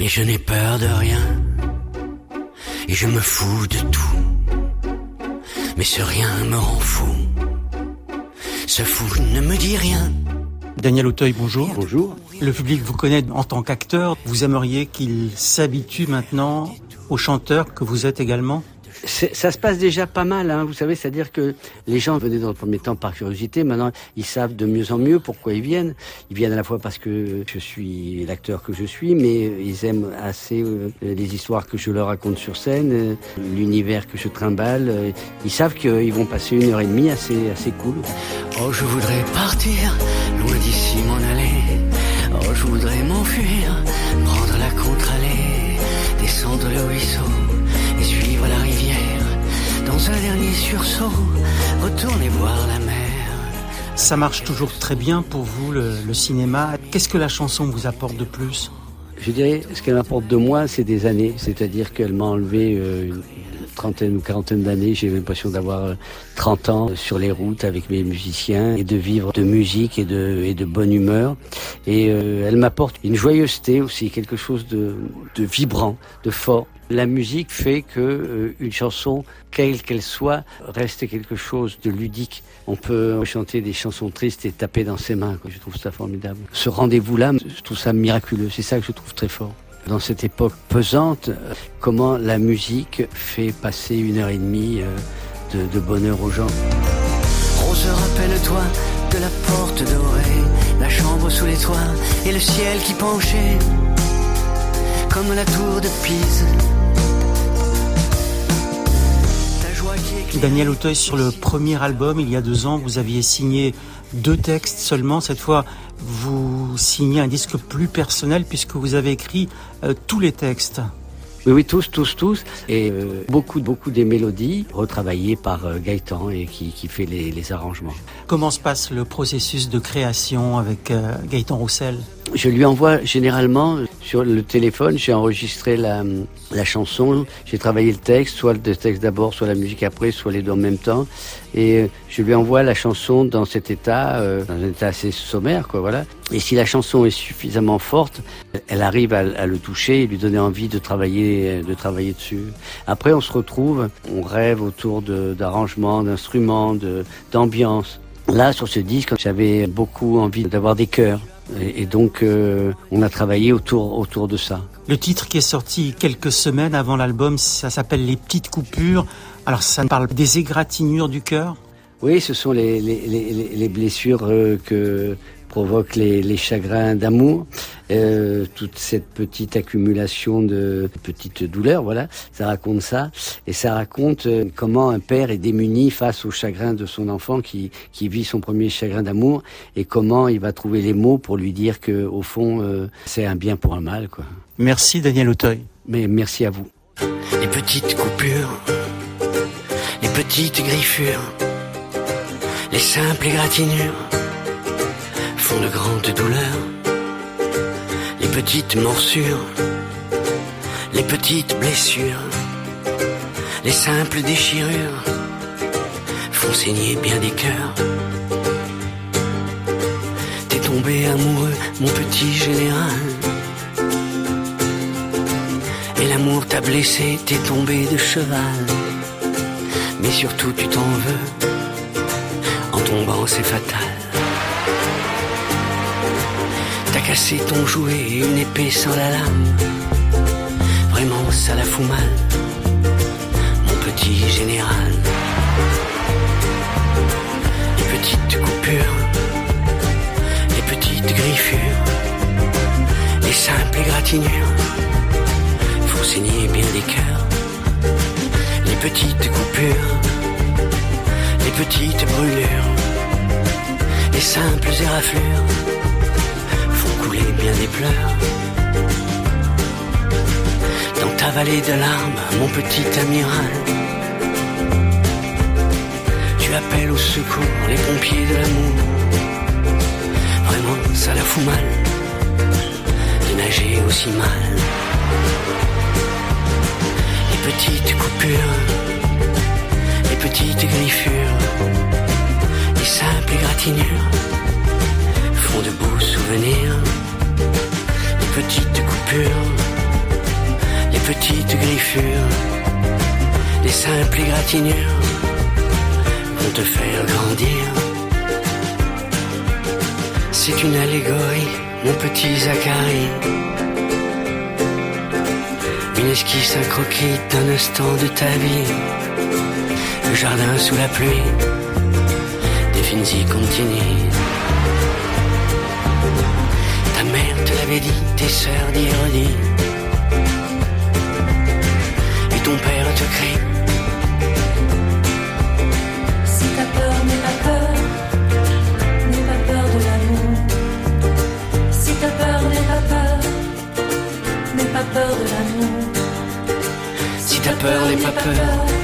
Mais je n'ai peur de rien. Et je me fous de tout. Mais ce rien me rend fou. Ce fou ne me dit rien. Daniel Auteuil, bonjour. Bonjour. Le public vous connaît en tant qu'acteur. Vous aimeriez qu'il s'habitue maintenant au chanteur que vous êtes également? Ça se passe déjà pas mal, hein, vous savez, c'est-à-dire que les gens venaient dans le premier temps par curiosité, maintenant ils savent de mieux en mieux pourquoi ils viennent. Ils viennent à la fois parce que je suis l'acteur que je suis, mais ils aiment assez euh, les histoires que je leur raconte sur scène, euh, l'univers que je trimballe. Euh, ils savent qu'ils vont passer une heure et demie assez, assez cool. Oh, je voudrais partir, loin d'ici m'en aller. Oh, je voudrais m'enfuir, prendre la contre-allée, descendre le ruisseau et suivre un dernier sursaut, retourner voir la mer. Ça marche toujours très bien pour vous, le, le cinéma. Qu'est-ce que la chanson vous apporte de plus? Je dirais, ce qu'elle m'apporte de moi, c'est des années. C'est-à-dire qu'elle m'a enlevé euh, une trentaine ou quarantaine d'années. J'ai l'impression d'avoir 30 euh, ans sur les routes avec mes musiciens et de vivre de musique et de, et de bonne humeur. Et euh, elle m'apporte une joyeuseté aussi, quelque chose de, de vibrant, de fort. La musique fait que euh, une chanson, quelle qu'elle soit, reste quelque chose de ludique. On peut chanter des chansons tristes et taper dans ses mains. Je trouve ça formidable. Ce rendez-vous-là, je trouve ça miraculeux. C'est ça que je trouve très fort. Dans cette époque pesante, comment la musique fait passer une heure et demie euh, de, de bonheur aux gens. Rose, rappelle-toi de la porte dorée, la chambre sous les toits et le ciel qui penchait comme la tour de Pise. Daniel Auteuil, sur le premier album, il y a deux ans, vous aviez signé deux textes seulement. Cette fois, vous signez un disque plus personnel puisque vous avez écrit euh, tous les textes. Oui, oui, tous, tous, tous. Et euh, beaucoup, beaucoup des mélodies retravaillées par euh, Gaëtan et qui, qui fait les, les, arrangements. Comment se passe le processus de création avec euh, Gaëtan Roussel? Je lui envoie généralement sur le téléphone, j'ai enregistré la, la chanson, j'ai travaillé le texte, soit le texte d'abord, soit la musique après, soit les deux en même temps. Et je lui envoie la chanson dans cet état, euh, dans un état assez sommaire, quoi, voilà. Et si la chanson est suffisamment forte, elle arrive à, à le toucher et lui donner envie de travailler, de travailler dessus. Après, on se retrouve, on rêve autour d'arrangements, d'instruments, d'ambiance. Là, sur ce disque, j'avais beaucoup envie d'avoir des chœurs. Et, donc, euh, on a travaillé autour, autour de ça. Le titre qui est sorti quelques semaines avant l'album, ça s'appelle Les Petites Coupures. Alors, ça parle des égratignures du cœur? Oui, ce sont les, les, les, les blessures euh, que provoquent les, les chagrins d'amour. Euh, toute cette petite accumulation de petites douleurs, voilà, ça raconte ça, et ça raconte euh, comment un père est démuni face au chagrin de son enfant qui, qui vit son premier chagrin d'amour, et comment il va trouver les mots pour lui dire que au fond euh, c'est un bien pour un mal, quoi. Merci Daniel Auteuil. Mais merci à vous. Les petites coupures, les petites griffures, les simples égratignures de grandes douleurs les petites morsures, les petites blessures, les simples déchirures font saigner bien des cœurs. T'es tombé amoureux, mon petit général. Et l'amour t'a blessé, t'es tombé de cheval. Mais surtout tu t'en veux, en tombant c'est fatal. Cassé ton jouet et une épée sans la lame. Vraiment, ça la fout mal, mon petit général. Les petites coupures, les petites griffures, les simples égratignures font saigner bien des cœurs. Les petites coupures, les petites brûlures, les simples éraflures bien des pleurs. Dans ta vallée de larmes, mon petit amiral, tu appelles au secours les pompiers de l'amour. Vraiment, ça la fout mal de nager aussi mal. Les petites coupures, les petites griffures, les simples égratignures font de beaux souvenirs. Les petites coiffures, les simples égratignures vont te faire grandir. C'est une allégorie, mon petit Zacharie. Une esquisse, un croquis d'un instant de ta vie. Le jardin sous la pluie, des y continues. Ta mère dit, tes sœurs d'ironie. Et ton père te crie. Si ta peur n'est pas peur, n'aie pas peur de l'amour. Si ta peur n'est pas peur, n'aie pas peur de l'amour. Si ta peur n'est pas peur,